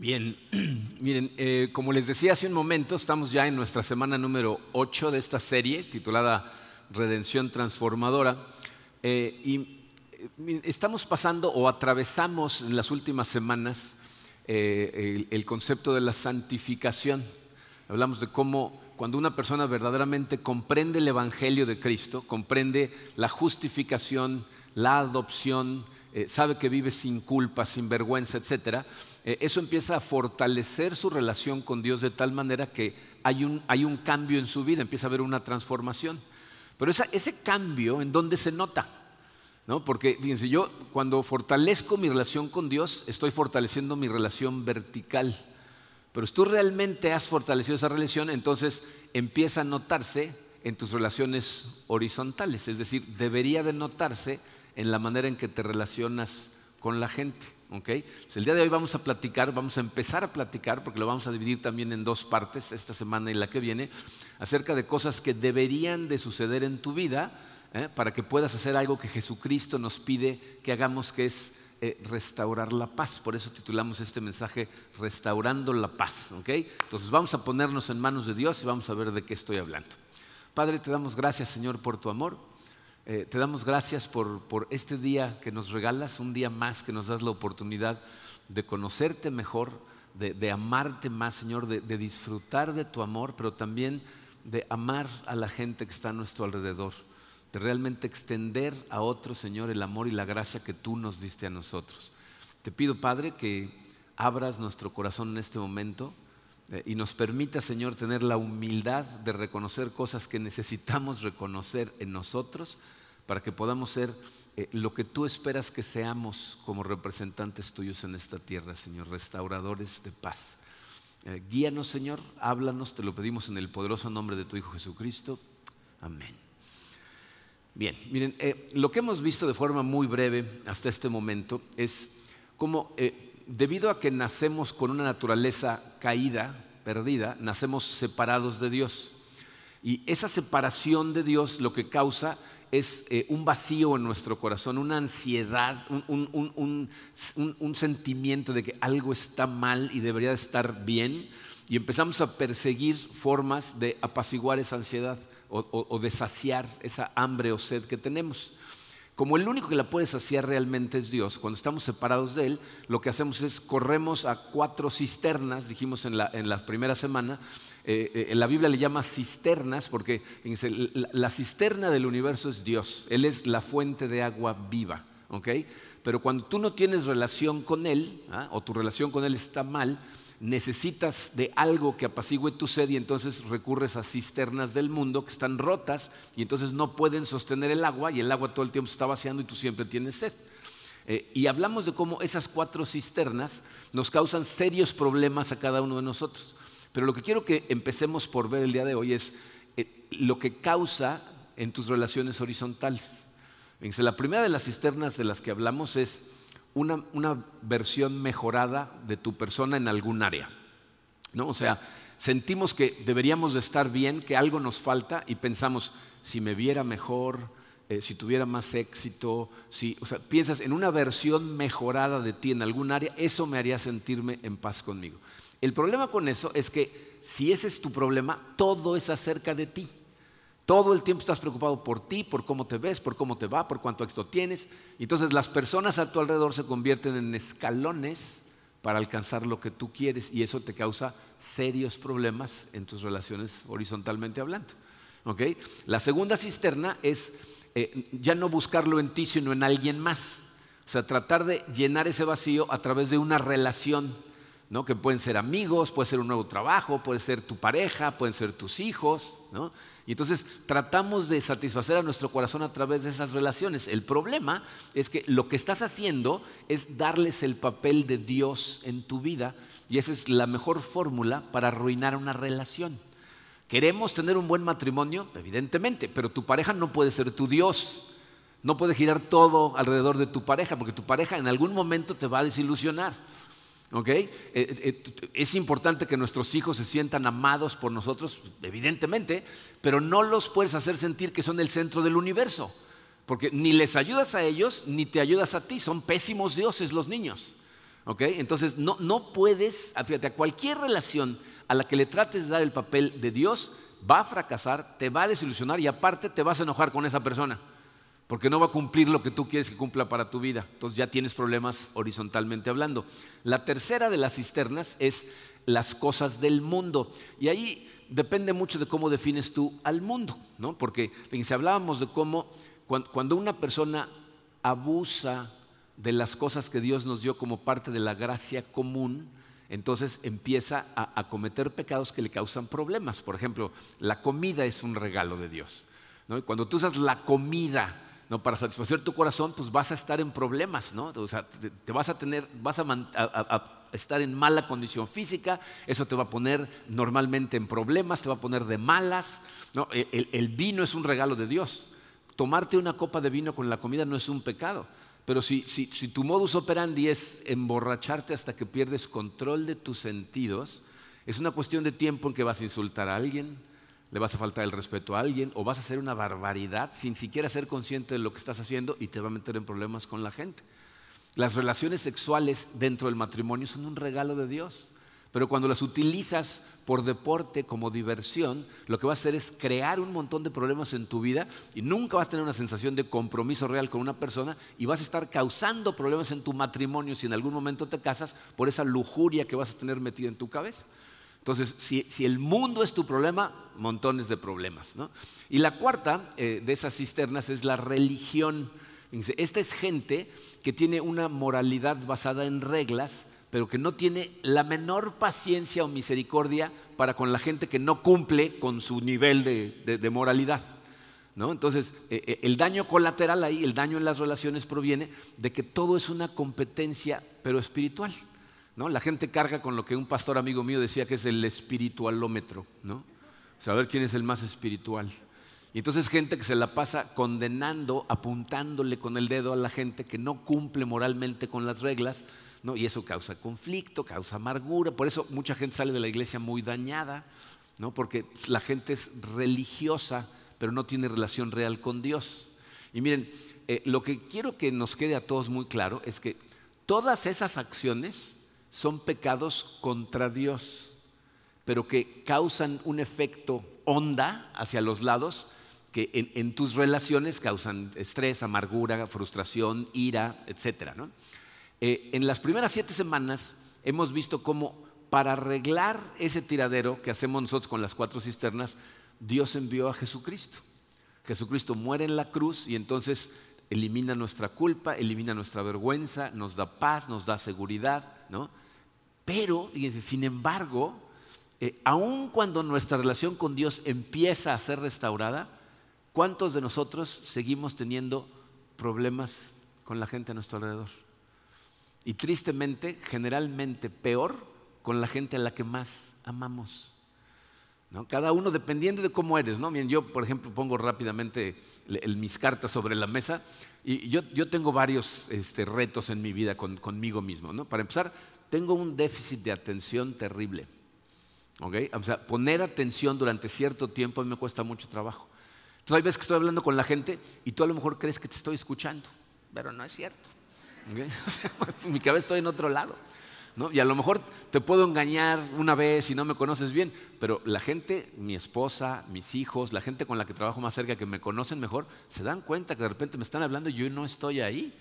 Bien, miren, eh, como les decía hace un momento, estamos ya en nuestra semana número 8 de esta serie titulada Redención Transformadora. Eh, y eh, estamos pasando o atravesamos en las últimas semanas el, el concepto de la santificación. Hablamos de cómo cuando una persona verdaderamente comprende el Evangelio de Cristo, comprende la justificación, la adopción, sabe que vive sin culpa, sin vergüenza, etcétera, eh, eso empieza a fortalecer su relación con Dios de tal manera que hay un, hay un cambio en su vida, empieza a haber una transformación. Pero ese cambio, ¿en dónde se nota? ¿No? Porque, fíjense, yo cuando fortalezco mi relación con Dios, estoy fortaleciendo mi relación vertical. Pero si tú realmente has fortalecido esa relación, entonces empieza a notarse en tus relaciones horizontales. Es decir, debería de notarse en la manera en que te relacionas con la gente. ¿okay? el día de hoy vamos a platicar, vamos a empezar a platicar, porque lo vamos a dividir también en dos partes, esta semana y la que viene, acerca de cosas que deberían de suceder en tu vida ¿eh? para que puedas hacer algo que Jesucristo nos pide que hagamos, que es eh, restaurar la paz. Por eso titulamos este mensaje Restaurando la paz. Entonces vamos a ponernos en manos de Dios y vamos a ver de qué estoy hablando. Padre, te damos gracias, Señor, por tu amor. Eh, te damos gracias por, este día que nos regalas, un día más que nos das la oportunidad de conocerte mejor, de, amarte más, Señor, de, disfrutar de tu amor, pero también de amar a la gente que está a nuestro alrededor, de realmente extender a otro, Señor, el amor y la gracia que tú nos diste a nosotros. Te pido, Padre, que abras nuestro corazón en este momento eh, y nos permita, Señor, tener la humildad de reconocer cosas que necesitamos reconocer en nosotros para que podamos ser eh, lo que tú esperas que seamos como representantes tuyos en esta tierra, Señor, restauradores de paz. Eh, guíanos, Señor, háblanos, te lo pedimos en el poderoso nombre de tu Hijo Jesucristo. Amén. Bien, miren, eh, lo que hemos visto de forma muy breve hasta este momento es cómo debido a que nacemos con una naturaleza caída, perdida, nacemos separados de Dios. Y esa separación de Dios lo que causa es eh, un vacío en nuestro corazón, una ansiedad, un, sentimiento de que algo está mal y debería de estar bien, y empezamos a perseguir formas de apaciguar esa ansiedad o de saciar esa hambre o sed que tenemos. Como el único que la puede saciar realmente es Dios, cuando estamos separados de Él, lo que hacemos es corremos a cuatro cisternas, dijimos en la, en la primera semana, eh, eh, la Biblia le llama cisternas porque la, cisterna del universo es Dios, Él es la fuente de agua viva, ¿ok? Pero cuando tú no tienes relación con Él, ¿ah? o tu relación con Él está mal, necesitas de algo que apacigüe tu sed y entonces recurres a cisternas del mundo que están rotas y entonces no pueden sostener el agua y el agua todo el tiempo se está vaciando y tú siempre tienes sed. Eh, y hablamos de cómo esas cuatro cisternas nos causan serios problemas a cada uno de nosotros. Pero lo que quiero que empecemos por ver el día de hoy es eh, lo que causa en tus relaciones horizontales. la primera de las cisternas de las que hablamos es una, versión mejorada de tu persona en algún área. ¿no? O sea, sentimos que deberíamos de estar bien, que algo nos falta y pensamos, si me viera mejor, eh, si tuviera más éxito, si, o sea, piensas en una versión mejorada de ti en algún área, eso me haría sentirme en paz conmigo. El problema con eso es que si ese es tu problema, todo es acerca de ti. Todo el tiempo estás preocupado por ti, por cómo te ves, por cómo te va, por cuánto éxito tienes. Entonces las personas a tu alrededor se convierten en escalones para alcanzar lo que tú quieres y eso te causa serios problemas en tus relaciones horizontalmente hablando. La segunda cisterna es eh, ya no buscarlo en ti, sino en alguien más. O sea, tratar de llenar ese vacío a través de una relación ¿no? que pueden ser amigos, puede ser un nuevo trabajo, puede ser tu pareja, pueden ser tus hijos. ¿no? Y entonces tratamos de satisfacer a nuestro corazón a través de esas relaciones. El problema es que lo que estás haciendo es darles el papel de Dios en tu vida y esa es la mejor fórmula para arruinar una relación. Queremos tener un buen matrimonio, evidentemente, pero tu pareja no puede ser tu Dios. No puede girar todo alrededor de tu pareja, porque tu pareja en algún momento te va a desilusionar. Eh, eh, es importante que nuestros hijos se sientan amados por nosotros, evidentemente, pero no los puedes hacer sentir que son el centro del universo, porque ni les ayudas a ellos ni te ayudas a ti, son pésimos dioses los niños. ¿Ok? Entonces, no, no puedes, fíjate, a cualquier relación a la que le trates de dar el papel de Dios, va a fracasar, te va a desilusionar y aparte te vas a enojar con esa persona, porque no va a cumplir lo que tú quieres que cumpla para tu vida. Entonces ya tienes problemas horizontalmente hablando. La tercera de las cisternas es las cosas del mundo. Y ahí depende mucho de cómo defines tú al mundo, ¿no? Porque si hablábamos de cómo cuando una persona abusa de las cosas que Dios nos dio como parte de la gracia común, entonces empieza a, cometer pecados que le causan problemas. Por ejemplo, la comida es un regalo de Dios. Cuando tú usas la comida ¿no? para satisfacer tu corazón, pues vas a estar en problemas, ¿no? O sea, te, vas a tener, vas a, estar en mala condición física, eso te va a poner normalmente en problemas, te va a poner de malas. ¿no? el vino es un regalo de Dios. Tomarte una copa de vino con la comida no es un pecado. Pero si, tu modus operandi es emborracharte hasta que pierdes control de tus sentidos, es una cuestión de tiempo en que vas a insultar a alguien, le vas a faltar el respeto a alguien o vas a hacer una barbaridad sin siquiera ser consciente de lo que estás haciendo y te va a meter en problemas con la gente. Las relaciones sexuales dentro del matrimonio son un regalo de Dios. Pero cuando las utilizas por deporte, como diversión, lo que vas a hacer es crear un montón de problemas en tu vida y nunca vas a tener una sensación de compromiso real con una persona y vas a estar causando problemas en tu matrimonio si en algún momento te casas por esa lujuria que vas a tener metida en tu cabeza. Entonces, si, el mundo es tu problema, montones de problemas. Y la cuarta eh, de esas cisternas es la religión. Esta es gente que tiene una moralidad basada en reglas pero que no tiene la menor paciencia o misericordia para con la gente que no cumple con su nivel de, moralidad. ¿no? Entonces, eh, eh, el daño colateral ahí, el daño en las relaciones proviene de que todo es una competencia, pero espiritual. ¿No? La gente carga con lo que un pastor amigo mío decía que es el espiritualómetro. ¿no? Saber quién es el más espiritual. Y entonces gente que se la pasa condenando, apuntándole con el dedo a la gente que no cumple moralmente con las reglas, y eso causa conflicto, causa amargura. Por eso mucha gente sale de la iglesia muy dañada, ¿no? porque la gente es religiosa, pero no tiene relación real con Dios. Y miren, eh, lo que quiero que nos quede a todos muy claro es que todas esas acciones son pecados contra Dios, pero que causan un efecto onda hacia los lados que en, tus relaciones causan estrés, amargura, frustración, ira, etc. ¿no? Eh, en las primeras siete semanas hemos visto cómo para arreglar ese tiradero que hacemos nosotros con las cuatro cisternas, Dios envió a Jesucristo. Jesucristo muere en la cruz y entonces elimina nuestra culpa, elimina nuestra vergüenza, nos da paz, nos da seguridad, ¿no? Pero, sin embargo, eh, aun cuando nuestra relación con Dios empieza a ser restaurada, ¿cuántos de nosotros seguimos teniendo problemas con la gente a nuestro alrededor? Y tristemente, generalmente peor con la gente a la que más amamos. Cada uno dependiendo de cómo eres. ¿no? yo, por ejemplo, pongo rápidamente mis cartas sobre la mesa y yo, tengo varios este, retos en mi vida conmigo mismo. ¿no? Para empezar, tengo un déficit de atención terrible. O sea, poner atención durante cierto tiempo a mí me cuesta mucho trabajo. Entonces hay veces que estoy hablando con la gente y tú a lo mejor crees que te estoy escuchando, pero no es cierto. mi cabeza estoy en otro lado. Y a lo mejor te puedo engañar una vez si no me conoces bien, pero la gente, mi esposa, mis hijos, la gente con la que trabajo más cerca, que me conocen mejor, se dan cuenta que de repente me están hablando y yo no estoy ahí.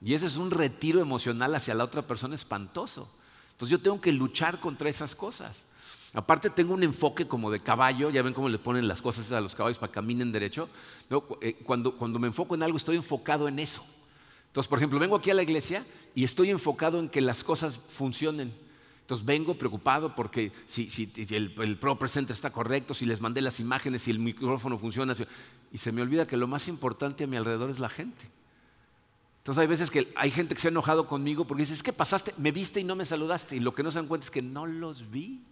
Y ese es un retiro emocional hacia la otra persona espantoso. Entonces yo tengo que luchar contra esas cosas. Aparte tengo un enfoque como de caballo, ya ven cómo le ponen las cosas a los caballos para que caminen derecho. Eh, cuando, cuando me enfoco en algo estoy enfocado en eso. Entonces, por ejemplo, vengo aquí a la iglesia y estoy enfocado en que las cosas funcionen. Entonces vengo preocupado porque si, el, Pro Presenter está correcto, si les mandé las imágenes, si el micrófono funciona. y se me olvida que lo más importante a mi alrededor es la gente. Entonces hay veces que hay gente que se ha enojado conmigo porque dice, es que pasaste, me viste y no me saludaste. Y lo que no se dan cuenta es que no los vi.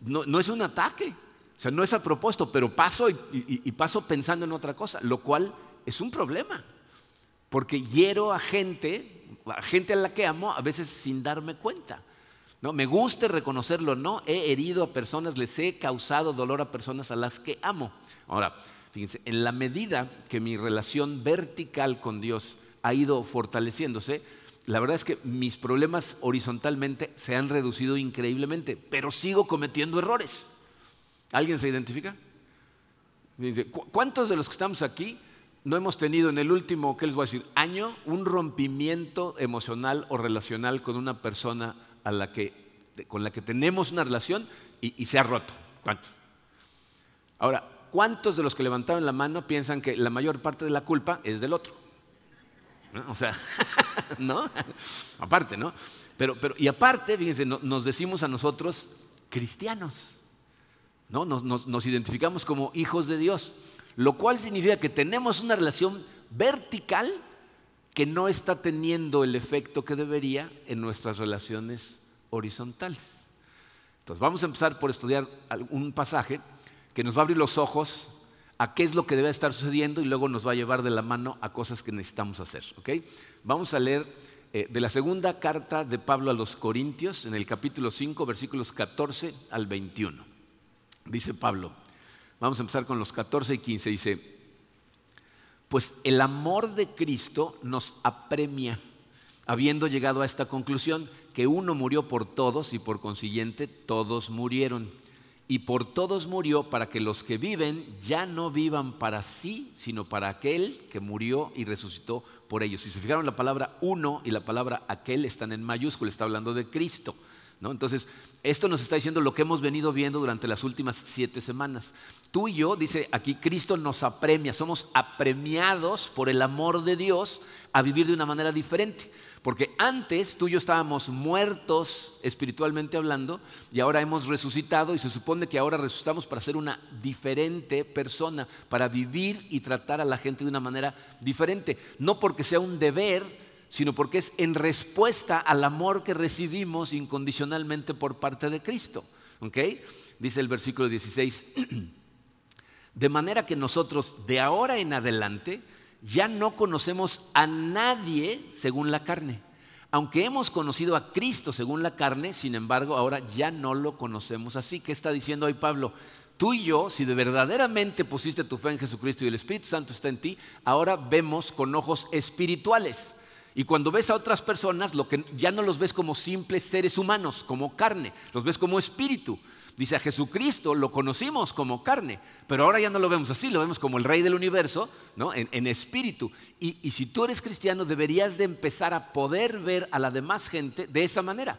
No, es un ataque, o sea, no es a propósito, pero paso y paso pensando en otra cosa, lo cual es un problema porque hiero a gente, a gente a la que amo, a veces sin darme cuenta. ¿no? Me gusta reconocerlo, no, he herido a personas, les he causado dolor a personas a las que amo. Ahora, fíjense, en la medida que mi relación vertical con Dios ha ido fortaleciéndose, la verdad es que mis problemas horizontalmente se han reducido increíblemente, pero sigo cometiendo errores. ¿Alguien se identifica? ¿cuántos de los que estamos aquí no hemos tenido en el último, ¿qué les voy a decir?, año un rompimiento emocional o relacional con una persona a la que, con la que tenemos una relación y, se ha roto? ¿Cuántos? Ahora, ¿cuántos de los que levantaron la mano piensan que la mayor parte de la culpa es del otro? O sea, ¿no? aparte, ¿no? Pero, pero, y aparte, fíjense, nos decimos a nosotros cristianos, ¿no? Nos identificamos como hijos de Dios, lo cual significa que tenemos una relación vertical que no está teniendo el efecto que debería en nuestras relaciones horizontales. Entonces, vamos a empezar por estudiar un pasaje que nos va a abrir los ojos a qué es lo que debe estar sucediendo y luego nos va a llevar de la mano a cosas que necesitamos hacer. Vamos a leer eh, de la segunda carta de Pablo a los Corintios, en el capítulo 5, versículos 14 al 21. Dice Pablo, vamos a empezar con los 14 y 15, dice, pues el amor de Cristo nos apremia, habiendo llegado a esta conclusión, que uno murió por todos y por consiguiente todos murieron y por todos murió para que los que viven ya no vivan para sí, sino para aquel que murió y resucitó por ellos. Si se fijaron, la palabra uno y la palabra aquel están en mayúscula, está hablando de Cristo. ¿No? Entonces, esto nos está diciendo lo que hemos venido viendo durante las últimas siete semanas. Tú y yo, dice aquí, Cristo nos apremia, somos apremiados por el amor de Dios a vivir de una manera diferente. Porque antes tú y yo estábamos muertos espiritualmente hablando y ahora hemos resucitado y se supone que ahora resucitamos para ser una diferente persona, para vivir y tratar a la gente de una manera diferente. No porque sea un deber, sino porque es en respuesta al amor que recibimos incondicionalmente por parte de Cristo. Dice el versículo 16. De manera que nosotros de ahora en adelante ya no conocemos a nadie según la carne. Aunque hemos conocido a Cristo según la carne, sin embargo, ahora ya no lo conocemos así. ¿Qué está diciendo hoy Pablo? Tú y yo, si de verdaderamente pusiste tu fe en Jesucristo y el Espíritu Santo está en ti, ahora vemos con ojos espirituales. Y cuando ves a otras personas, lo que ya no los ves como simples seres humanos, como carne, los ves como espíritu. Dice, a Jesucristo lo conocimos como carne, pero ahora ya no lo vemos así, lo vemos como el rey del universo, ¿no? en, espíritu. Y, si tú eres cristiano, deberías de empezar a poder ver a la demás gente de esa manera.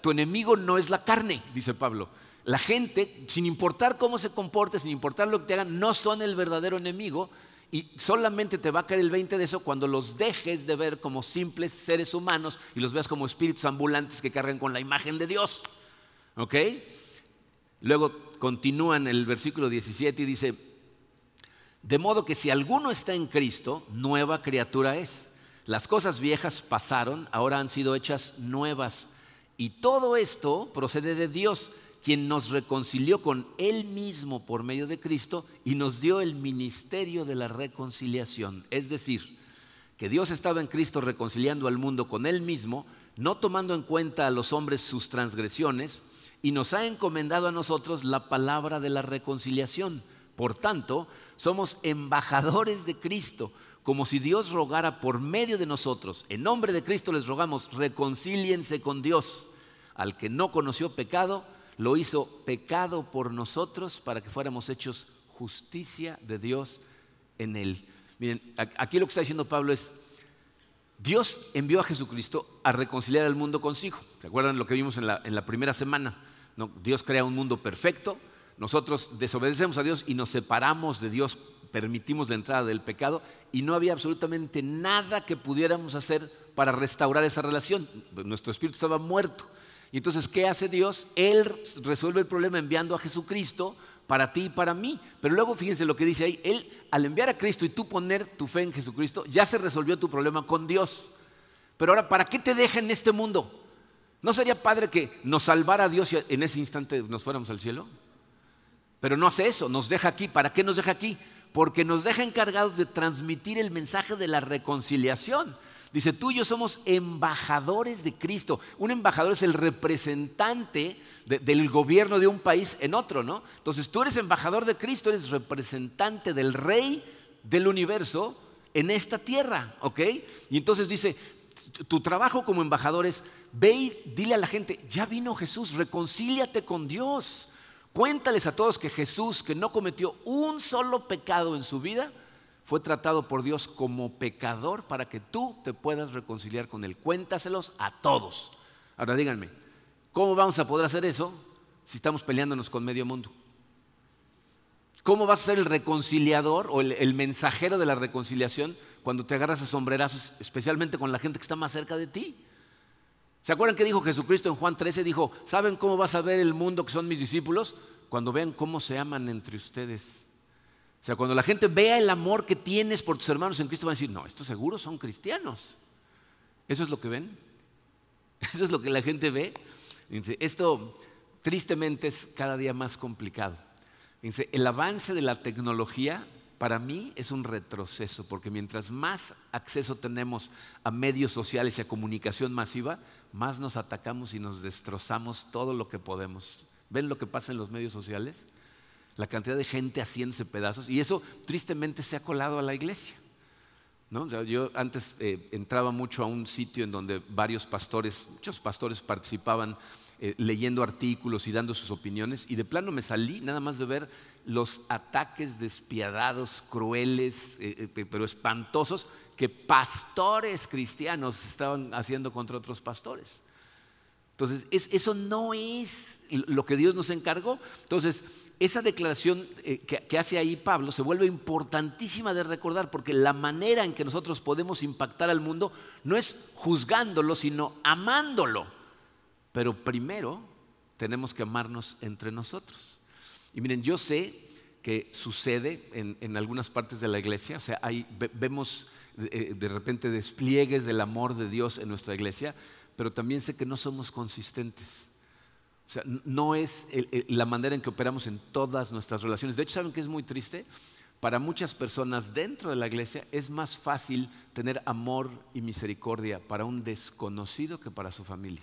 Tu enemigo no es la carne, dice Pablo. La gente, sin importar cómo se comporte, sin importar lo que te hagan, no son el verdadero enemigo. Y solamente te va a caer el 20 de eso cuando los dejes de ver como simples seres humanos y los veas como espíritus ambulantes que cargan con la imagen de Dios. ¿Ok? Luego continúa en el versículo 17 y dice, de modo que si alguno está en Cristo, nueva criatura es. Las cosas viejas pasaron, ahora han sido hechas nuevas. Y todo esto procede de Dios, quien nos reconcilió con Él mismo por medio de Cristo y nos dio el ministerio de la reconciliación. Es decir, que Dios estaba en Cristo reconciliando al mundo con Él mismo, no tomando en cuenta a los hombres sus transgresiones, y nos ha encomendado a nosotros la palabra de la reconciliación. Por tanto, somos embajadores de Cristo, como si Dios rogara por medio de nosotros. En nombre de Cristo les rogamos, reconcíliense con Dios. Al que no conoció pecado, lo hizo pecado por nosotros para que fuéramos hechos justicia de Dios en él. Miren, aquí lo que está diciendo Pablo es, Dios envió a Jesucristo a reconciliar al mundo consigo. ¿Se acuerdan lo que vimos en la, primera semana? Dios crea un mundo perfecto, nosotros desobedecemos a Dios y nos separamos de Dios, permitimos la entrada del pecado y no había absolutamente nada que pudiéramos hacer para restaurar esa relación. Nuestro espíritu estaba muerto. Y entonces, ¿qué hace Dios? Él resuelve el problema enviando a Jesucristo para ti y para mí. Pero luego fíjense lo que dice ahí, Él al enviar a Cristo y tú poner tu fe en Jesucristo, ya se resolvió tu problema con Dios. Pero ahora, ¿para qué te deja en este mundo? ¿No sería padre que nos salvara Dios y en ese instante nos fuéramos al cielo? Pero no hace eso, nos deja aquí. ¿Para qué nos deja aquí? Porque nos deja encargados de transmitir el mensaje de la reconciliación. Dice, tú y yo somos embajadores de Cristo. Un embajador es el representante del gobierno de un país en otro, ¿no? Entonces tú eres embajador de Cristo, eres representante del rey del universo en esta tierra, ¿ok? Y entonces dice, tu trabajo como embajador es, ve y dile a la gente, ya vino Jesús, reconcíliate con Dios. Cuéntales a todos que Jesús, que no cometió un solo pecado en su vida, fue tratado por Dios como pecador para que tú te puedas reconciliar con Él. Cuéntaselos a todos. Ahora díganme, ¿cómo vamos a poder hacer eso si estamos peleándonos con medio mundo? ¿Cómo vas a ser el reconciliador o el, mensajero de la reconciliación cuando te agarras a sombrerazos, especialmente con la gente que está más cerca de ti? ¿Se acuerdan que dijo Jesucristo en Juan 13? Dijo, ¿saben cómo vas a ver el mundo que son mis discípulos? Cuando vean cómo se aman entre ustedes. O sea, cuando la gente vea el amor que tienes por tus hermanos en Cristo, van a decir, no, estos seguros son cristianos. ¿Eso es lo que ven? ¿Eso es lo que la gente ve? Esto tristemente es cada día más complicado el avance de la tecnología para mí es un retroceso, porque mientras más acceso tenemos a medios sociales y a comunicación masiva, más nos atacamos y nos destrozamos todo lo que podemos. ¿Ven lo que pasa en los medios sociales? La cantidad de gente haciéndose pedazos, y eso tristemente se ha colado a la iglesia. yo antes eh, entraba mucho a un sitio en donde varios pastores, muchos pastores participaban eh, leyendo artículos y dando sus opiniones y de plano me salí nada más de ver los ataques despiadados, crueles, eh, pero espantosos que pastores cristianos estaban haciendo contra otros pastores. Entonces, eso no es lo que Dios nos encargó. Entonces, esa declaración que, hace ahí Pablo se vuelve importantísima de recordar porque la manera en que nosotros podemos impactar al mundo no es juzgándolo, sino amándolo. Pero primero tenemos que amarnos entre nosotros. Y miren, yo sé que sucede en, algunas partes de la iglesia, o sea, vemos eh, de, repente despliegues del amor de Dios en nuestra iglesia, pero también sé que no somos consistentes. O sea, no es la manera en que operamos en todas nuestras relaciones. De hecho, ¿saben que es muy triste? Para muchas personas dentro de la iglesia es más fácil tener amor y misericordia para un desconocido que para su familia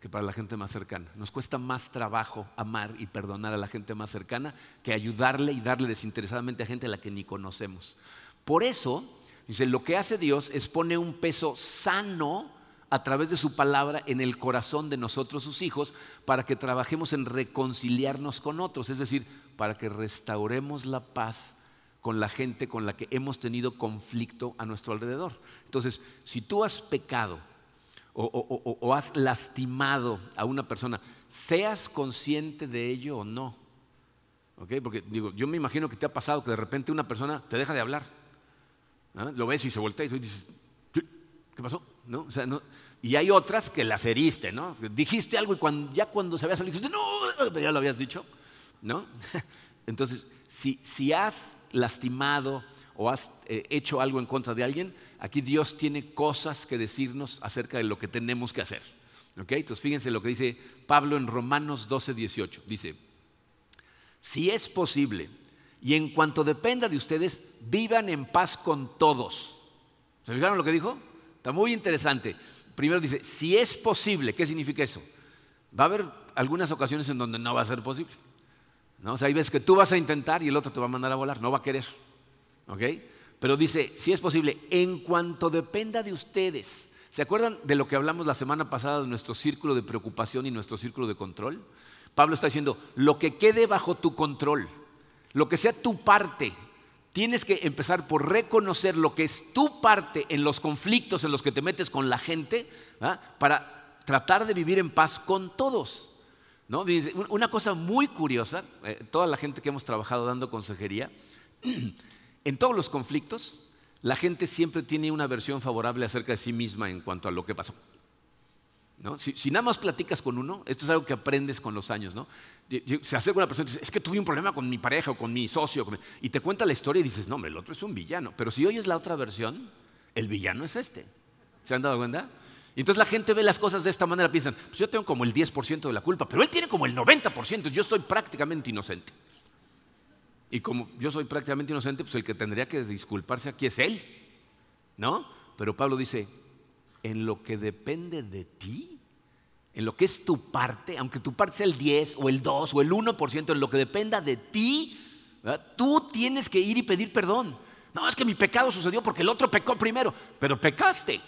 que para la gente más cercana. Nos cuesta más trabajo amar y perdonar a la gente más cercana que ayudarle y darle desinteresadamente a gente a la que ni conocemos. Por eso, dice, lo que hace Dios es poner un peso sano a través de su palabra en el corazón de nosotros sus hijos para que trabajemos en reconciliarnos con otros, es decir, para que restauremos la paz con la gente con la que hemos tenido conflicto a nuestro alrededor. Entonces, si tú has pecado o, has lastimado a una persona, seas consciente de ello o no. Porque digo, yo me imagino que te ha pasado que de repente una persona te deja de hablar. ¿ah? Lo ves y se voltea y dices, ¿qué, pasó? ¿No? Y hay otras que las heriste, ¿no? Dijiste algo y ya cuando se había salido dijiste, no, ya lo habías dicho. ¿No? Entonces, si, si has lastimado o has eh, hecho algo en contra de alguien, aquí Dios tiene cosas que decirnos acerca de lo que tenemos que hacer. Entonces fíjense lo que dice Pablo en Romanos 12, 18. Dice, si es posible y en cuanto dependa de ustedes, vivan en paz con todos. ¿Se fijaron lo que dijo? Está muy interesante. Primero dice, si es posible, ¿qué significa eso? Va a haber algunas ocasiones en donde no va a ser posible. ¿no? O sea, hay veces que tú vas a intentar y el otro te va a mandar a volar, no va a querer. ¿Ok? Pero dice, si es posible, en cuanto dependa de ustedes. ¿Se acuerdan de lo que hablamos la semana pasada de nuestro círculo de preocupación y nuestro círculo de control? Pablo está diciendo, lo que quede bajo tu control, lo que sea tu parte, tienes que empezar por reconocer lo que es tu parte en los conflictos en los que te metes con la gente para tratar de vivir en paz con todos. ¿no? Una cosa muy curiosa, eh, toda la gente que hemos trabajado dando consejería, En todos los conflictos, la gente siempre tiene una versión favorable acerca de sí misma en cuanto a lo que pasó. Si, nada más platicas con uno, esto es algo que aprendes con los años. ¿no? Se acerca una persona y dice, es que tuve un problema con mi pareja o con mi socio, y te cuenta la historia y dices, no, el otro es un villano. Pero si oyes la otra versión, el villano es este. ¿Se han dado cuenta? Entonces la gente ve las cosas de esta manera, piensan, pues yo tengo como el 10% de la culpa, pero él tiene como el 90%, yo estoy prácticamente inocente. Y como yo soy prácticamente inocente, pues el que tendría que disculparse aquí es él, ¿no? Pero Pablo dice, en lo que depende de ti, en lo que es tu parte, aunque tu parte sea el 10 o el 2 o el 1%, en lo que dependa de ti, tú tienes que ir y pedir perdón. No, es que mi pecado sucedió porque el otro pecó primero, pero pecaste.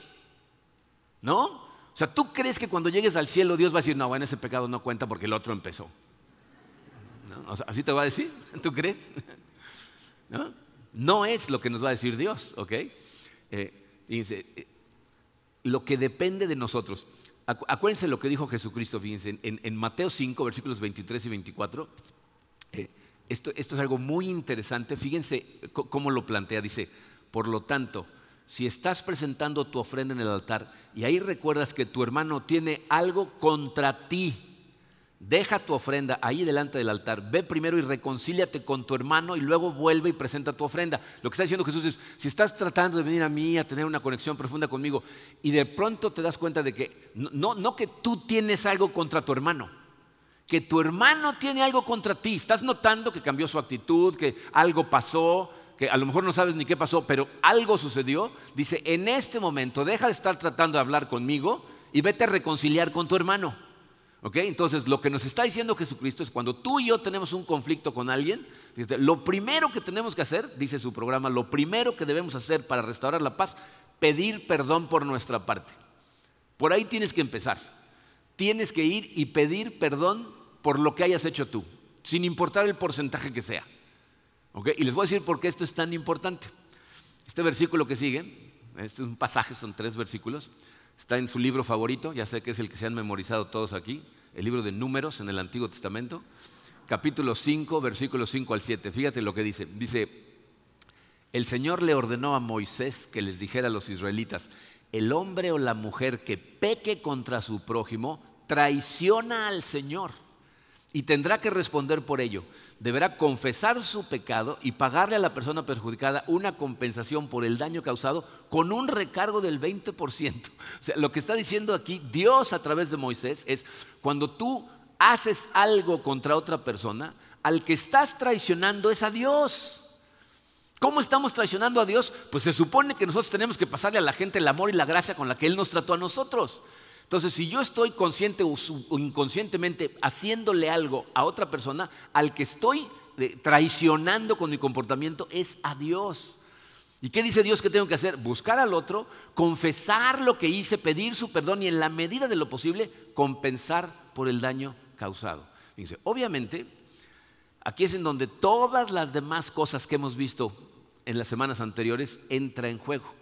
¿No? O sea, ¿tú crees que cuando llegues al cielo Dios va a decir, no, bueno, ese pecado no cuenta porque el otro empezó? ¿No? ¿Así te va a decir? ¿Tú crees? ¿No? es lo que nos va a decir Dios, ¿ok? Eh, eh, lo que depende de nosotros. Acuérdense lo que dijo Jesucristo, fíjense, en, Mateo 5, versículos 23 y 24. Eh, esto, esto, es algo muy interesante. Fíjense cómo lo plantea. Dice, por lo tanto, si estás presentando tu ofrenda en el altar y ahí recuerdas que tu hermano tiene algo contra ti, Deja tu ofrenda ahí delante del altar. Ve primero y reconcíliate con tu hermano y luego vuelve y presenta tu ofrenda. Lo que está diciendo Jesús es, si estás tratando de venir a mí a tener una conexión profunda conmigo y de pronto te das cuenta de que no, que tú tienes algo contra tu hermano, que tu hermano tiene algo contra ti. Estás notando que cambió su actitud, que algo pasó, que a lo mejor no sabes ni qué pasó, pero algo sucedió. Dice, en este momento deja de estar tratando de hablar conmigo y vete a reconciliar con tu hermano. Entonces, lo que nos está diciendo Jesucristo es cuando tú y yo tenemos un conflicto con alguien, lo primero que tenemos que hacer, dice su programa, lo primero que debemos hacer para restaurar la paz, pedir perdón por nuestra parte. Por ahí tienes que empezar. Tienes que ir y pedir perdón por lo que hayas hecho tú, sin importar el porcentaje que sea. Y les voy a decir por qué esto es tan importante. Este versículo que sigue, es un pasaje, son tres versículos. Está en su libro favorito, ya sé que es el que se han memorizado todos aquí, el libro de Números en el Antiguo Testamento, capítulo 5, versículos 5 al 7. Fíjate lo que dice. Dice, el Señor le ordenó a Moisés que les dijera a los israelitas, el hombre o la mujer que peque contra su prójimo traiciona al Señor y tendrá que responder por ello deberá confesar su pecado y pagarle a la persona perjudicada una compensación por el daño causado con un recargo del 20%. O sea, lo que está diciendo aquí Dios a través de Moisés es cuando tú haces algo contra otra persona, al que estás traicionando es a Dios. ¿Cómo estamos traicionando a Dios? Pues se supone que nosotros tenemos que pasarle a la gente el amor y la gracia con la que Él nos trató a nosotros. Entonces, si yo estoy consciente o inconscientemente haciéndole algo a otra persona, al que estoy eh, traicionando con mi comportamiento es a Dios. ¿Y qué dice Dios que tengo que hacer? Buscar al otro, confesar lo que hice, pedir su perdón y en la medida de lo posible compensar por el daño causado. Dice, obviamente, aquí es en donde todas las demás cosas que hemos visto en las semanas anteriores entra en juego.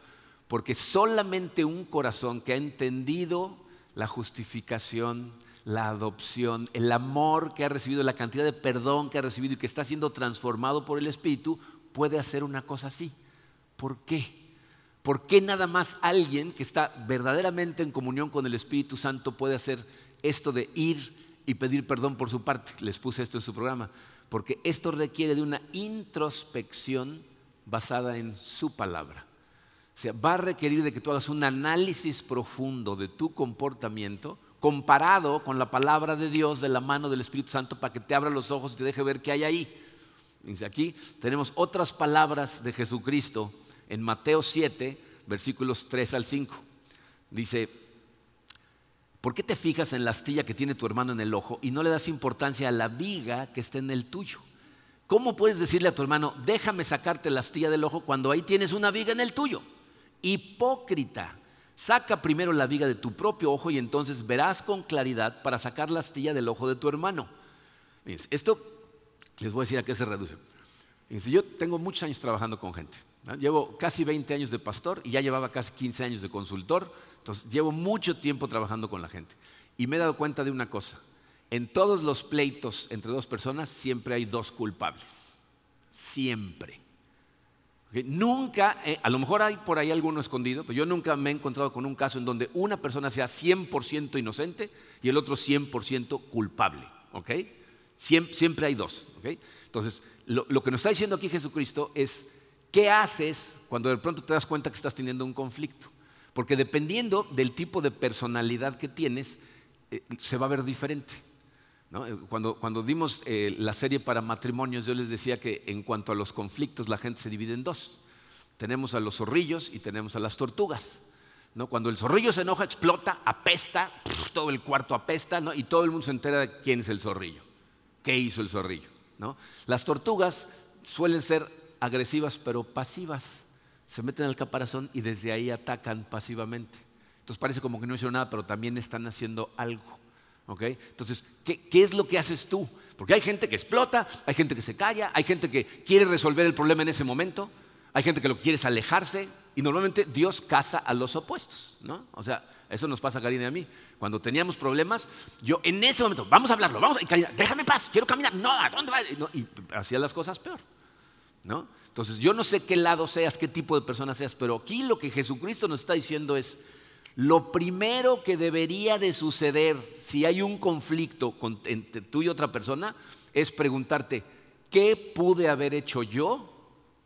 Porque solamente un corazón que ha entendido la justificación, la adopción, el amor que ha recibido, la cantidad de perdón que ha recibido y que está siendo transformado por el Espíritu, puede hacer una cosa así. ¿Por qué? ¿Por qué nada más alguien que está verdaderamente en comunión con el Espíritu Santo puede hacer esto de ir y pedir perdón por su parte? Les puse esto en su programa. Porque esto requiere de una introspección basada en su palabra. O sea, va a requerir de que tú hagas un análisis profundo de tu comportamiento comparado con la palabra de Dios de la mano del Espíritu Santo para que te abra los ojos y te deje ver qué hay ahí. Dice aquí tenemos otras palabras de Jesucristo en Mateo 7, versículos 3 al 5. Dice, ¿por qué te fijas en la astilla que tiene tu hermano en el ojo y no le das importancia a la viga que está en el tuyo? ¿Cómo puedes decirle a tu hermano, déjame sacarte la astilla del ojo cuando ahí tienes una viga en el tuyo? Hipócrita, saca primero la viga de tu propio ojo y entonces verás con claridad para sacar la astilla del ojo de tu hermano. Esto les voy a decir a qué se reduce. Yo tengo muchos años trabajando con gente. Llevo casi 20 años de pastor y ya llevaba casi 15 años de consultor. Entonces llevo mucho tiempo trabajando con la gente. Y me he dado cuenta de una cosa. En todos los pleitos entre dos personas siempre hay dos culpables. Siempre. Nunca, eh, a lo mejor hay por ahí alguno escondido, pero yo nunca me he encontrado con un caso en donde una persona sea 100% inocente y el otro 100% culpable. Siempre, hay dos. Entonces, lo, lo que nos está diciendo aquí Jesucristo es, ¿qué haces cuando de pronto te das cuenta que estás teniendo un conflicto? Porque dependiendo del tipo de personalidad que tienes, eh, se va a ver diferente. Eh, cuando, dimos eh, la serie para matrimonios, yo les decía que en cuanto a los conflictos, la gente se divide en dos. Tenemos a los zorrillos y tenemos a las tortugas. Cuando el zorrillo se enoja, explota, apesta, todo el cuarto apesta y todo el mundo se entera de quién es el zorrillo, qué hizo el zorrillo. Las tortugas suelen ser agresivas pero pasivas. Se meten al caparazón y desde ahí atacan pasivamente. Entonces parece como que no hicieron nada, pero también están haciendo algo. ¿Ok? Entonces, ¿qué, ¿qué es lo que haces tú? Porque hay gente que explota, hay gente que se calla, hay gente que quiere resolver el problema en ese momento, hay gente que lo que quiere es alejarse, y normalmente Dios caza a los opuestos, ¿no? O sea, eso nos pasa a Karina y a mí. Cuando teníamos problemas, yo en ese momento, vamos a hablarlo, vamos, y Karina, déjame paz, quiero caminar, no, ¿a dónde vas? y hacía las cosas peor, ¿no? Entonces, yo no sé qué lado seas, qué tipo de persona seas, pero aquí lo que Jesucristo nos está diciendo es, lo primero que debería de suceder si hay un conflicto entre tú y otra persona es preguntarte, ¿qué pude haber hecho yo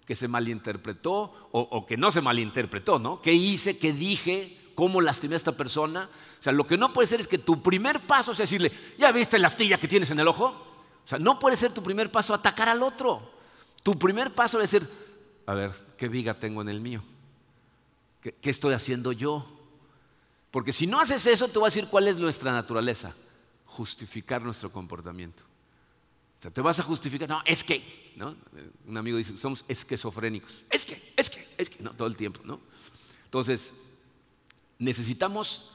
que se malinterpretó o, que no se malinterpretó, ¿no? ¿Qué hice, qué dije, cómo lastimé a esta persona? O sea, lo que no puede ser es que tu primer paso sea decirle, ¿ya viste la astilla que tienes en el ojo? O sea, no puede ser tu primer paso atacar al otro. Tu primer paso es decir, a ver, ¿qué viga tengo en el mío? qué estoy haciendo yo? Porque si no haces eso, te voy a decir cuál es nuestra naturaleza. Justificar nuestro comportamiento. O sea, te vas a justificar, no, es que, ¿no? Un amigo dice, somos esquizofrénicos. Es que, es que, es que, no, todo el tiempo, ¿no? Entonces, necesitamos,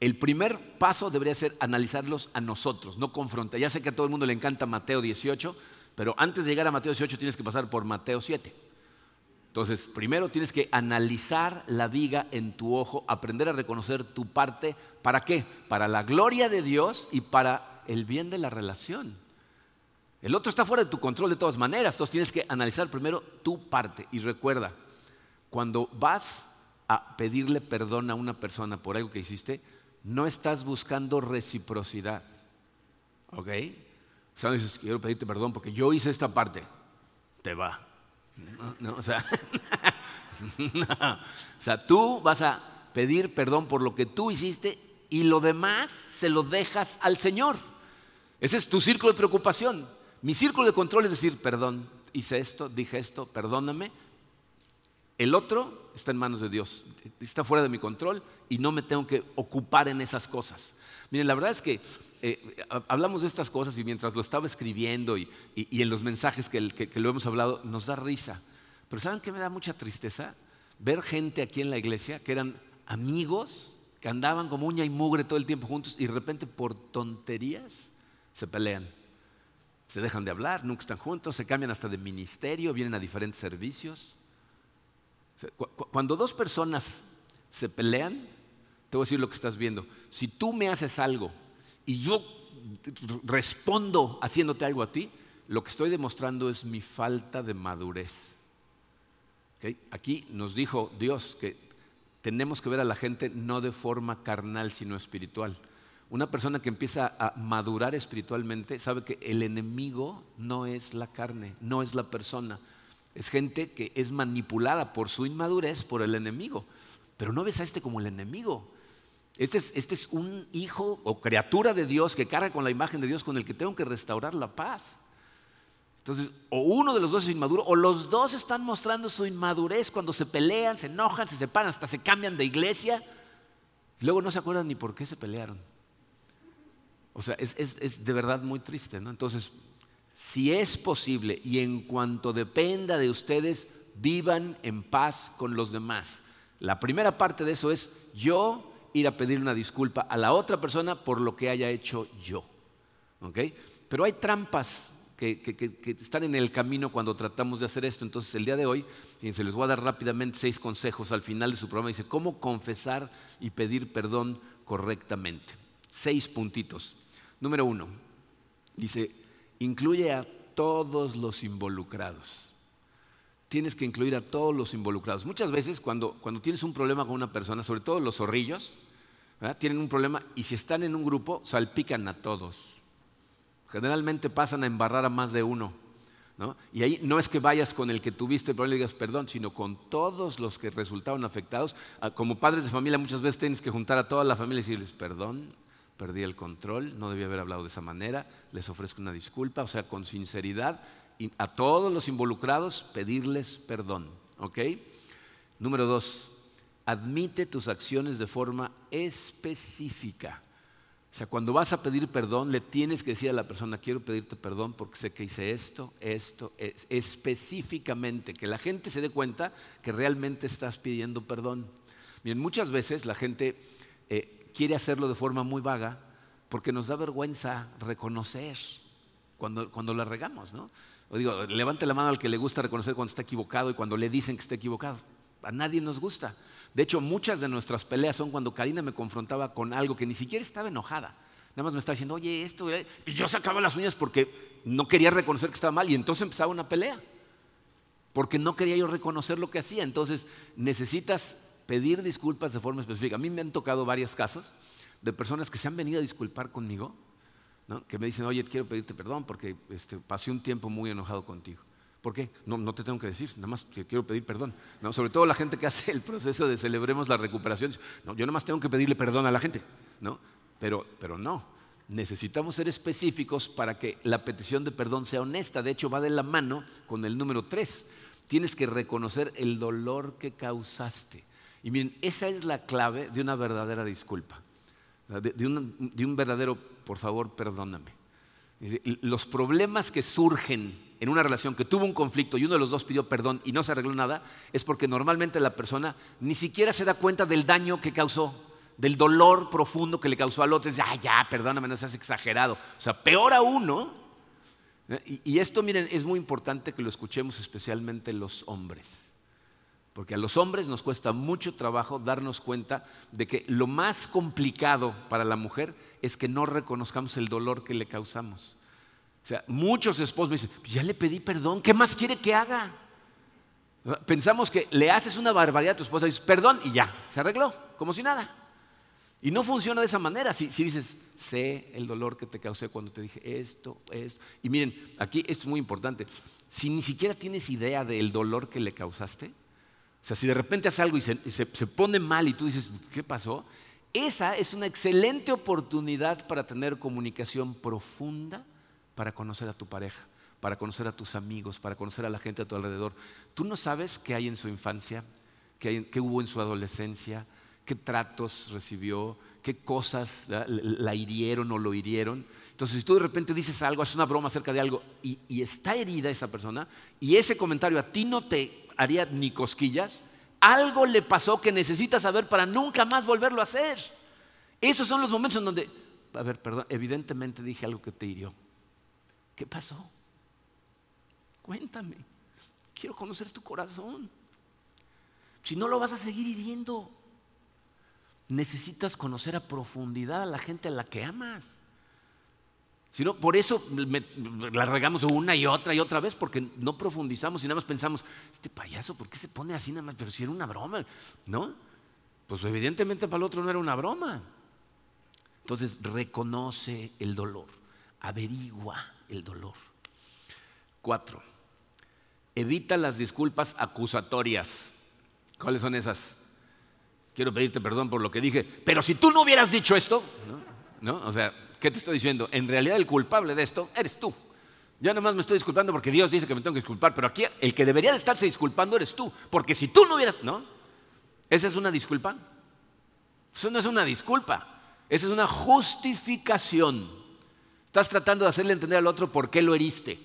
el primer paso debería ser analizarlos a nosotros, no confrontar. Ya sé que a todo el mundo le encanta Mateo 18, pero antes de llegar a Mateo 18 tienes que pasar por Mateo 7. Entonces, primero tienes que analizar la viga en tu ojo, aprender a reconocer tu parte. ¿Para qué? Para la gloria de Dios y para el bien de la relación. El otro está fuera de tu control de todas maneras, entonces tienes que analizar primero tu parte. Y recuerda, cuando vas a pedirle perdón a una persona por algo que hiciste, no estás buscando reciprocidad. ¿Ok? O sea, dices, quiero pedirte perdón porque yo hice esta parte. Te va. No, o, sea, o sea, tú vas a pedir perdón por lo que tú hiciste y lo demás se lo dejas al Señor. Ese es tu círculo de preocupación. Mi círculo de control es decir, perdón, hice esto, dije esto, perdóname. El otro está en manos de Dios, está fuera de mi control y no me tengo que ocupar en esas cosas. Miren, la verdad es que eh, hablamos de estas cosas y mientras lo estaba escribiendo y, en los mensajes que, lo hemos hablado, nos da risa. Pero ¿saben qué me da mucha tristeza? Ver gente aquí en la iglesia que eran amigos, que andaban como uña y mugre todo el tiempo juntos y de repente por tonterías se pelean. Se dejan de hablar, nunca están juntos, se cambian hasta de ministerio, vienen a diferentes servicios. Cuando dos personas se pelean, te voy a decir lo que estás viendo. Si tú me haces algo y yo respondo haciéndote algo a ti, lo que estoy demostrando es mi falta de madurez. Aquí nos dijo Dios que tenemos que ver a la gente no de forma carnal, sino espiritual. Una persona que empieza a madurar espiritualmente sabe que el enemigo no es la carne, no es la persona. Es gente que es manipulada por su inmadurez, por el enemigo. Pero no ves a este como el enemigo. Este, este es, un hijo o criatura de Dios que carga con la imagen de Dios con el que tengo que restaurar la paz. Entonces, o uno de los dos es inmaduro, o los dos están mostrando su inmadurez cuando se pelean, se enojan, se separan, hasta se cambian de iglesia. Y luego no se acuerdan ni por qué se pelearon. O sea, es, es de verdad muy triste, ¿no? Entonces, si es posible y en cuanto dependa de ustedes, vivan en paz con los demás. La primera parte de eso es yo ir a pedir una disculpa a la otra persona por lo que haya hecho yo. Pero hay trampas que, están en el camino cuando tratamos de hacer esto. Entonces, el día de hoy, se les voy a dar rápidamente seis consejos al final de su programa. Dice, ¿cómo confesar y pedir perdón correctamente? Seis puntitos. Número uno, dice, incluye a todos los involucrados tienes que incluir a todos los involucrados. Muchas veces cuando, cuando tienes un problema con una persona, sobre todo los zorrillos, tienen un problema y si están en un grupo, salpican a todos. Generalmente pasan a embarrar a más de uno. Y ahí no es que vayas con el que tuviste el problema y digas perdón, sino con todos los que resultaron afectados. Ah, como padres de familia muchas veces tienes que juntar a toda la familia y decirles perdón, perdí el control, no debía haber hablado de esa manera, les ofrezco una disculpa, o sea, con sinceridad a todos los involucrados pedirles perdón. Número dos, admite tus acciones de forma específica. O sea, cuando vas a pedir perdón, le tienes que decir a la persona, quiero pedirte perdón porque sé que hice esto, esto, específicamente, que la gente se dé cuenta que realmente estás pidiendo perdón. Bien, muchas veces la gente quiere hacerlo de forma muy vaga porque nos da vergüenza reconocer cuando, cuando la regamos, ¿no? O digo, levante la mano al que le gusta reconocer cuando está equivocado y cuando le dicen que está equivocado. A nadie nos gusta. De hecho, muchas de nuestras peleas son cuando Karina me confrontaba con algo que ni siquiera estaba enojada. Nada más me estaba diciendo, oye, esto. Eh", y yo sacaba las uñas porque no quería reconocer que estaba mal y entonces empezaba una pelea. Porque no quería yo reconocer lo que hacía. Entonces necesitas pedir disculpas de forma específica. A mí me han tocado varios casos de personas que se han venido a disculpar conmigo, que me dicen, oye, quiero pedirte perdón porque este, pasé un tiempo muy enojado contigo. ¿Por qué? No, no te tengo que decir, nada más que quiero pedir perdón. ¿no? Sobre todo la gente que hace el proceso de celebremos la recuperación. No, yo nada más tengo que pedirle perdón a la gente. ¿no? Pero, pero no, necesitamos ser específicos para que la petición de perdón sea honesta. De hecho, va de la mano con el número tres. Tienes que reconocer el dolor que causaste. Y miren, esa es la clave de una verdadera disculpa. De, un, de un verdadero, por favor, perdóname. Los problemas que surgen en una relación que tuvo un conflicto y uno de los dos pidió perdón y no se arregló nada, es porque normalmente la persona ni siquiera se da cuenta del daño que causó, del dolor profundo que le causó al otro. Es, ah, ya, perdóname, no seas exagerado. O sea, peor aún, ¿no? Y, y esto, miren, es muy importante que lo escuchemos especialmente los hombres. Porque a los hombres nos cuesta mucho trabajo darnos cuenta de que lo más complicado para la mujer es que no reconozcamos el dolor que le causamos. O sea, muchos esposos me dicen, ya le pedí perdón, ¿qué más quiere que haga? Pensamos que le haces una barbaridad a tu esposa dices, perdón, y ya, se arregló, como si nada. Y no funciona de esa manera. Si, dices, sé el dolor que te causé cuando te dije esto, esto. Y miren, aquí es muy importante. Si ni siquiera tienes idea del dolor que le causaste, o sea, si de repente haces algo y se, se pone mal y tú dices, ¿qué pasó? Esa es una excelente oportunidad para tener comunicación profunda para conocer a tu pareja, para conocer a tus amigos, para conocer a la gente a tu alrededor. Tú no sabes qué hay en su infancia, qué, hubo en su adolescencia, qué tratos recibió, qué cosas la hirieron o lo hirieron. Entonces, si tú de repente dices algo, haces una broma acerca de algo y, y, está herida esa persona y ese comentario a ti no te haría ni cosquillas, algo le pasó que necesitas saber para nunca más volverlo a hacer. Esos son los momentos en donde, a ver, perdón, evidentemente dije algo que te hirió. ¿Qué pasó? Cuéntame. Quiero conocer tu corazón. Si no lo vas a seguir hiriendo, necesitas conocer a profundidad a la gente a la que amas. Si no, por eso la regamos una y otra y otra vez, porque no profundizamos y nada más pensamos, este payaso, ¿por qué se pone así nada más? Pero si era una broma, ¿no? Pues evidentemente para el otro no era una broma. Entonces reconoce el dolor, averigua el dolor. Cuatro, evita las disculpas acusatorias. ¿Cuáles son esas? Quiero pedirte perdón por lo que dije, pero si tú no hubieras dicho esto, ¿no? O sea, ¿qué te estoy diciendo? En realidad el culpable de esto eres tú. Yo nada más me estoy disculpando porque Dios dice que me tengo que disculpar, pero aquí el que debería de estarse disculpando eres tú, porque si tú no hubieras, ¿no? ¿Esa es una disculpa? Eso no es una disculpa, esa es una justificación. Estás tratando de hacerle entender al otro por qué lo heriste.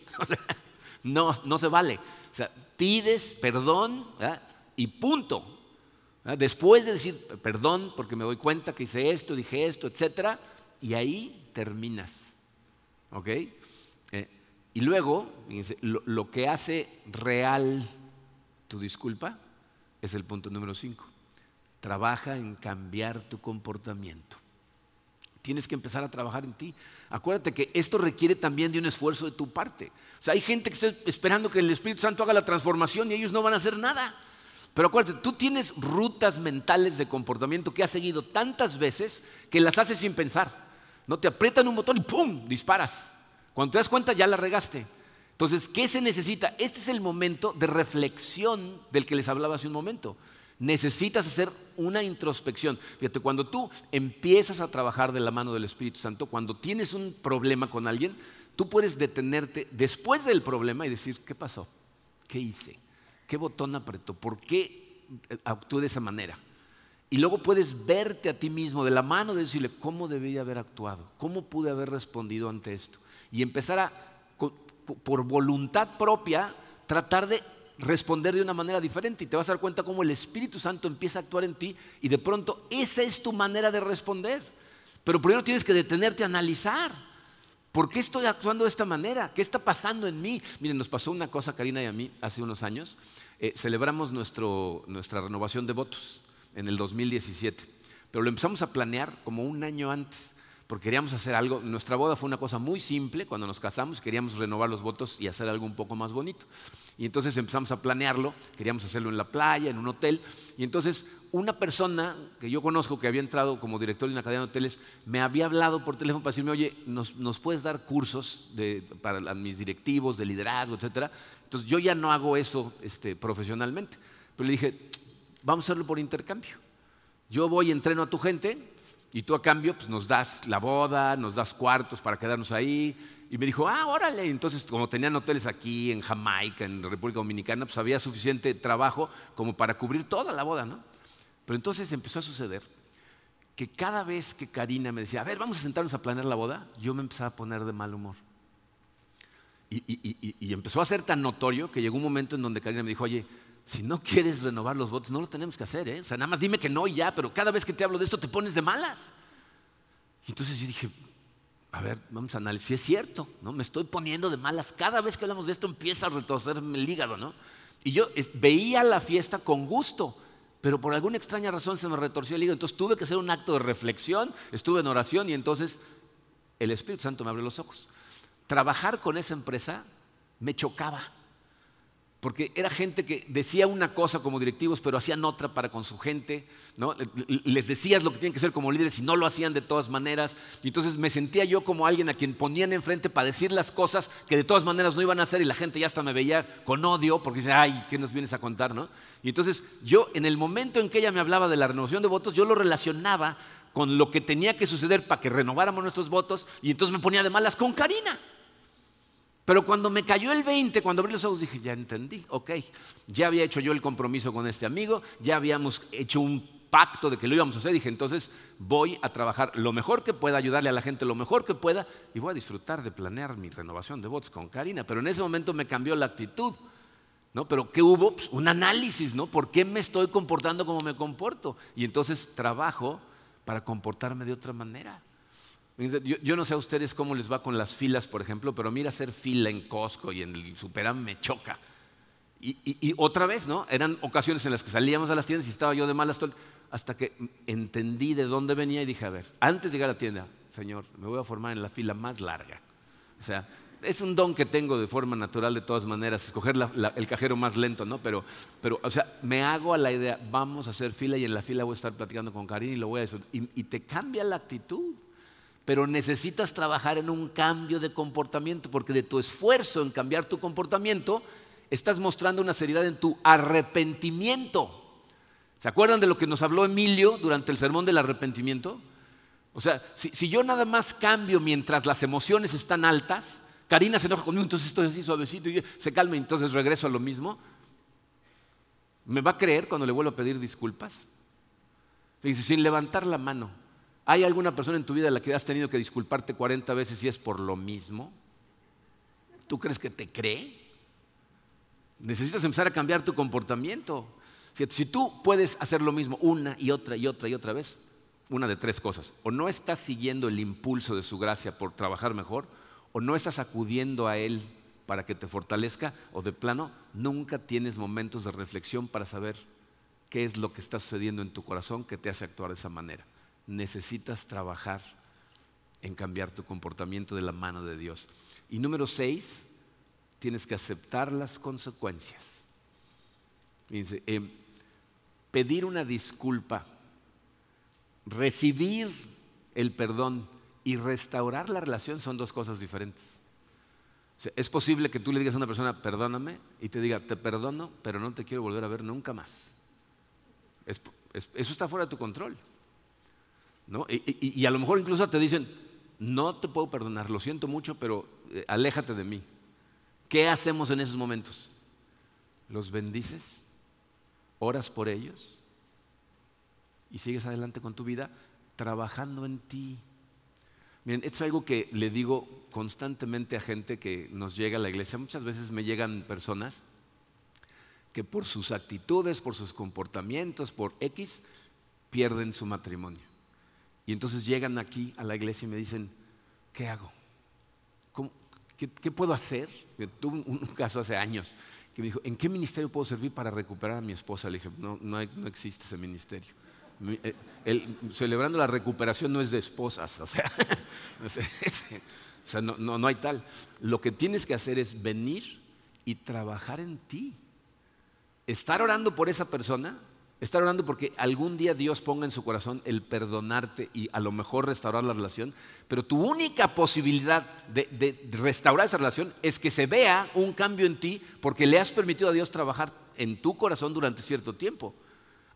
no, no se vale. O sea, pides perdón y punto. Después de decir perdón porque me doy cuenta que hice esto, dije esto, etcétera, y ahí terminas. ¿Ok? Eh, y luego, lo, que hace real tu disculpa es el punto número cinco. Trabaja en cambiar tu comportamiento. Tienes que empezar a trabajar en ti. Acuérdate que esto requiere también de un esfuerzo de tu parte. O sea, hay gente que está esperando que el Espíritu Santo haga la transformación y ellos no van a hacer nada. Pero acuérdate, tú tienes rutas mentales de comportamiento que has seguido tantas veces que las haces sin pensar. No te aprietan un botón y ¡pum! disparas. Cuando te das cuenta ya la regaste. Entonces, ¿qué se necesita? Este es el momento de reflexión del que les hablaba hace un momento necesitas hacer una introspección. Fíjate, cuando tú empiezas a trabajar de la mano del Espíritu Santo, cuando tienes un problema con alguien, tú puedes detenerte después del problema y decir, ¿qué pasó? ¿Qué hice? ¿Qué botón apretó? ¿Por qué actué de esa manera? Y luego puedes verte a ti mismo de la mano de decirle, ¿cómo debía haber actuado? ¿Cómo pude haber respondido ante esto? Y empezar a, por voluntad propia, tratar de responder de una manera diferente y te vas a dar cuenta cómo el Espíritu Santo empieza a actuar en ti y de pronto esa es tu manera de responder. Pero primero tienes que detenerte a analizar. ¿Por qué estoy actuando de esta manera? ¿Qué está pasando en mí? Miren, nos pasó una cosa, Karina y a mí, hace unos años. Eh, celebramos nuestra renovación de votos en el 2017, pero lo empezamos a planear como un año antes porque queríamos hacer algo. Nuestra boda fue una cosa muy simple cuando nos casamos, queríamos renovar los votos y hacer algo un poco más bonito. Y entonces empezamos a planearlo, queríamos hacerlo en la playa, en un hotel. Y entonces una persona que yo conozco que había entrado como director de una cadena de hoteles, me había hablado por teléfono para decirme, oye, ¿nos, puedes dar cursos para mis directivos de liderazgo, etcétera? Entonces yo ya no hago eso este, profesionalmente. Pero le dije, vamos a hacerlo por intercambio. Yo voy, y entreno a tu gente, y tú a cambio pues, nos das la boda, nos das cuartos para quedarnos ahí. Y me dijo, ah, órale. Entonces, como tenían hoteles aquí en Jamaica, en República Dominicana, pues había suficiente trabajo como para cubrir toda la boda, ¿no? Pero entonces empezó a suceder que cada vez que Karina me decía, a ver, vamos a sentarnos a planear la boda, yo me empezaba a poner de mal humor. Y, y empezó a ser tan notorio que llegó un momento en donde Karina me dijo, oye, si no quieres renovar los votos, no lo tenemos que hacer, ¿eh? O sea, nada más dime que no y ya, pero cada vez que te hablo de esto te pones de malas. Y entonces yo dije, a ver, vamos a analizar, si es cierto, ¿no? Me estoy poniendo de malas. Cada vez que hablamos de esto empieza a retorcerme el hígado, ¿no? Y yo veía la fiesta con gusto, pero por alguna extraña razón se me retorció el hígado. Entonces tuve que hacer un acto de reflexión, estuve en oración y entonces el Espíritu Santo me abrió los ojos. Trabajar con esa empresa me chocaba. Porque era gente que decía una cosa como directivos, pero hacían otra para con su gente. ¿no? Les decías lo que tienen que hacer como líderes y no lo hacían de todas maneras. Y entonces me sentía yo como alguien a quien ponían enfrente para decir las cosas que de todas maneras no iban a hacer y la gente ya hasta me veía con odio porque dice, ay, ¿qué nos vienes a contar? ¿no? Y entonces yo, en el momento en que ella me hablaba de la renovación de votos, yo lo relacionaba con lo que tenía que suceder para que renováramos nuestros votos y entonces me ponía de malas con Karina. Pero cuando me cayó el 20, cuando abrí los ojos, dije, ya entendí, ok, ya había hecho yo el compromiso con este amigo, ya habíamos hecho un pacto de que lo íbamos a hacer, dije, entonces voy a trabajar lo mejor que pueda, ayudarle a la gente lo mejor que pueda y voy a disfrutar de planear mi renovación de votos con Karina. Pero en ese momento me cambió la actitud, ¿no? Pero ¿qué hubo? Pues un análisis, ¿no? ¿Por qué me estoy comportando como me comporto? Y entonces trabajo para comportarme de otra manera. Yo, no sé a ustedes cómo les va con las filas, por ejemplo, pero mira hacer fila en Costco y en el Superam me choca. Y, otra vez, ¿no? Eran ocasiones en las que salíamos a las tiendas y estaba yo de malas hasta que entendí de dónde venía y dije, a ver, antes de llegar a la tienda, Señor, me voy a formar en la fila más larga. O sea, es un don que tengo de forma natural de todas maneras, escoger el cajero más lento, ¿no? Pero, pero, o sea, me hago a la idea, vamos a hacer fila y en la fila voy a estar platicando con Karin y lo voy a decir. y te cambia la actitud pero necesitas trabajar en un cambio de comportamiento, porque de tu esfuerzo en cambiar tu comportamiento, estás mostrando una seriedad en tu arrepentimiento. ¿Se acuerdan de lo que nos habló Emilio durante el sermón del arrepentimiento? O sea, si, yo nada más cambio mientras las emociones están altas, Karina se enoja conmigo, entonces estoy así suavecito y se calma y entonces regreso a lo mismo. ¿Me va a creer cuando le vuelvo a pedir disculpas? Sin levantar la mano. ¿Hay alguna persona en tu vida a la que has tenido que disculparte 40 veces y es por lo mismo? ¿Tú crees que te cree? Necesitas empezar a cambiar tu comportamiento. Si tú puedes hacer lo mismo una y otra y otra y otra vez, una de tres cosas. O no estás siguiendo el impulso de su gracia por trabajar mejor, o no estás acudiendo a Él para que te fortalezca, o de plano, nunca tienes momentos de reflexión para saber qué es lo que está sucediendo en tu corazón que te hace actuar de esa manera necesitas trabajar en cambiar tu comportamiento de la mano de Dios. Y número seis, tienes que aceptar las consecuencias. Em, pedir una disculpa, recibir el perdón y restaurar la relación son dos cosas diferentes. es posible que tú le digas a una persona, perdóname, y te diga, te perdono, pero no te quiero volver a ver nunca más. eso está fuera de tu control. Y, a lo mejor incluso te dicen, no te puedo perdonar, lo siento mucho, pero eh, aléjate de mí. ¿Qué hacemos en esos momentos? ¿Los bendices? ¿Oras por ellos? Y sigues adelante con tu vida trabajando en ti. Miren, esto es algo que le digo constantemente a gente que nos llega a la iglesia. Muchas veces me llegan personas que por sus actitudes, por sus comportamientos, por X, pierden su matrimonio. Y entonces llegan aquí a la iglesia y me dicen, ¿qué hago? qué, puedo hacer? Yo tuve un, caso hace años que me dijo, ¿en qué ministerio puedo servir para recuperar a mi esposa? Le dije, no, no, existe ese ministerio. Eh, celebrando la recuperación no es de esposas, o sea, no, no hay tal. Lo que tienes que hacer es venir y trabajar en ti. Estar orando por esa persona Estar orando porque algún día Dios ponga en su corazón el perdonarte y a lo mejor restaurar la relación, pero tu única posibilidad de, restaurar esa relación es que se vea un cambio en ti porque le has permitido a Dios trabajar en tu corazón durante cierto tiempo.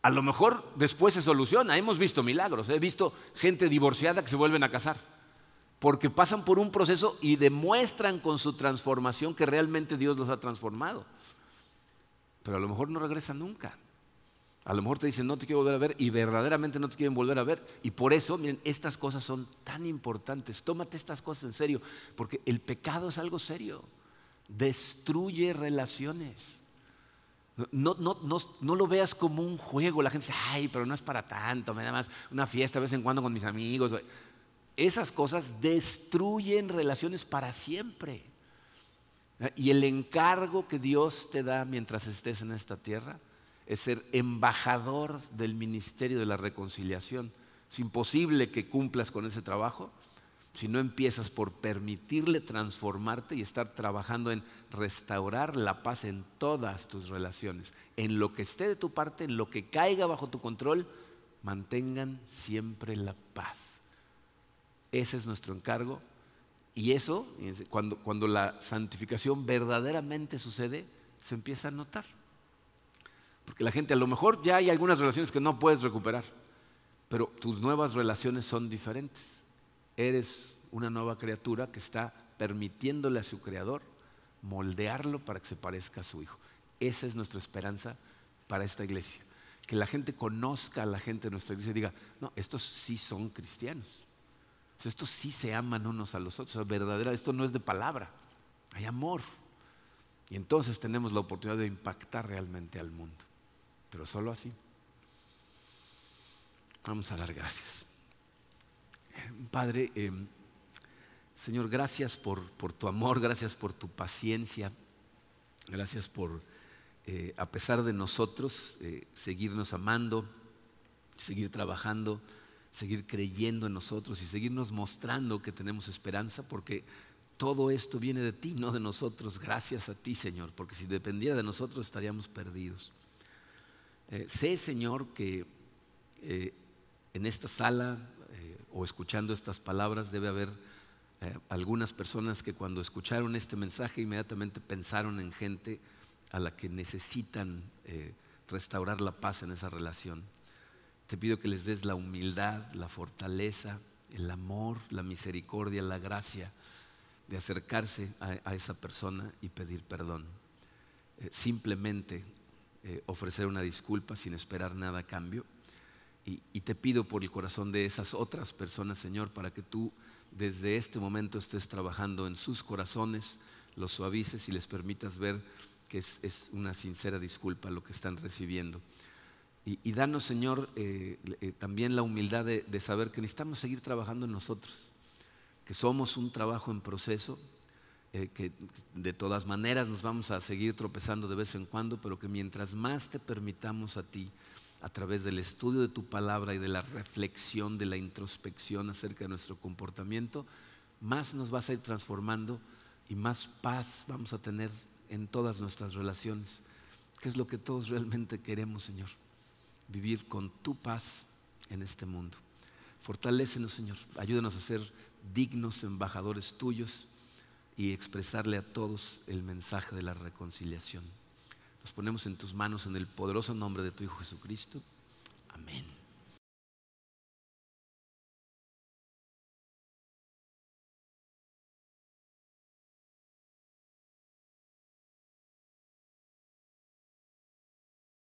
A lo mejor después se soluciona. Hemos visto milagros. He visto gente divorciada que se vuelven a casar porque pasan por un proceso y demuestran con su transformación que realmente Dios los ha transformado. Pero a lo mejor no regresan nunca. A lo mejor te dicen, no te quiero volver a ver y verdaderamente no te quieren volver a ver. Y por eso, miren, estas cosas son tan importantes. Tómate estas cosas en serio, porque el pecado es algo serio. Destruye relaciones. No, no, lo veas como un juego. La gente dice, ay, pero no es para tanto, me da más una fiesta de vez en cuando con mis amigos. Esas cosas destruyen relaciones para siempre. Y el encargo que Dios te da mientras estés en esta tierra es ser embajador del ministerio de la reconciliación. Es imposible que cumplas con ese trabajo si no empiezas por permitirle transformarte y estar trabajando en restaurar la paz en todas tus relaciones. En lo que esté de tu parte, en lo que caiga bajo tu control, mantengan siempre la paz. Ese es nuestro encargo. Y eso, cuando, cuando la santificación verdaderamente sucede, se empieza a notar. Porque la gente a lo mejor ya hay algunas relaciones que no puedes recuperar, pero tus nuevas relaciones son diferentes. Eres una nueva criatura que está permitiéndole a su creador moldearlo para que se parezca a su hijo. Esa es nuestra esperanza para esta iglesia. Que la gente conozca a la gente de nuestra iglesia y diga, no, estos sí son cristianos. Estos sí se aman unos a los otros. verdadera, esto no es de palabra, hay amor. Y entonces tenemos la oportunidad de impactar realmente al mundo pero solo así. Vamos a dar gracias. Padre, eh, Señor, gracias por, tu amor, gracias por tu paciencia, gracias por, eh, a pesar de nosotros, eh, seguirnos amando, seguir trabajando, seguir creyendo en nosotros y seguirnos mostrando que tenemos esperanza, porque todo esto viene de ti, no de nosotros. Gracias a ti, Señor, porque si dependiera de nosotros estaríamos perdidos. Eh, sé, Señor, que eh, en esta sala eh, o escuchando estas palabras debe haber algunas personas que cuando escucharon este mensaje inmediatamente pensaron en gente a la que necesitan restaurar la paz en esa relación. Te pido que les des la humildad, la fortaleza, el amor, la misericordia, la gracia de acercarse a, esa persona y pedir perdón. simplemente eh, ofrecer una disculpa sin esperar nada a cambio. Y, te pido por el corazón de esas otras personas, Señor, para que tú desde este momento estés trabajando en sus corazones, los suavices y les permitas ver que es, una sincera disculpa lo que están recibiendo. Y, danos, Señor, eh, eh, también la humildad de, de saber que necesitamos seguir trabajando en nosotros, que somos un trabajo en proceso, eh, que de todas maneras nos vamos a seguir tropezando de vez en cuando, pero que mientras más te permitamos a ti, a través del estudio de tu palabra y de la reflexión, de la introspección acerca de nuestro comportamiento, más nos vas a ir transformando y más paz vamos a tener en todas nuestras relaciones, que es lo que todos realmente queremos, Señor, vivir con tu paz en este mundo. Fortalécenos, Señor, ayúdanos a ser dignos embajadores tuyos y expresarle a todos el mensaje de la reconciliación. Nos ponemos en tus manos en el poderoso nombre de tu Hijo Jesucristo. Amén.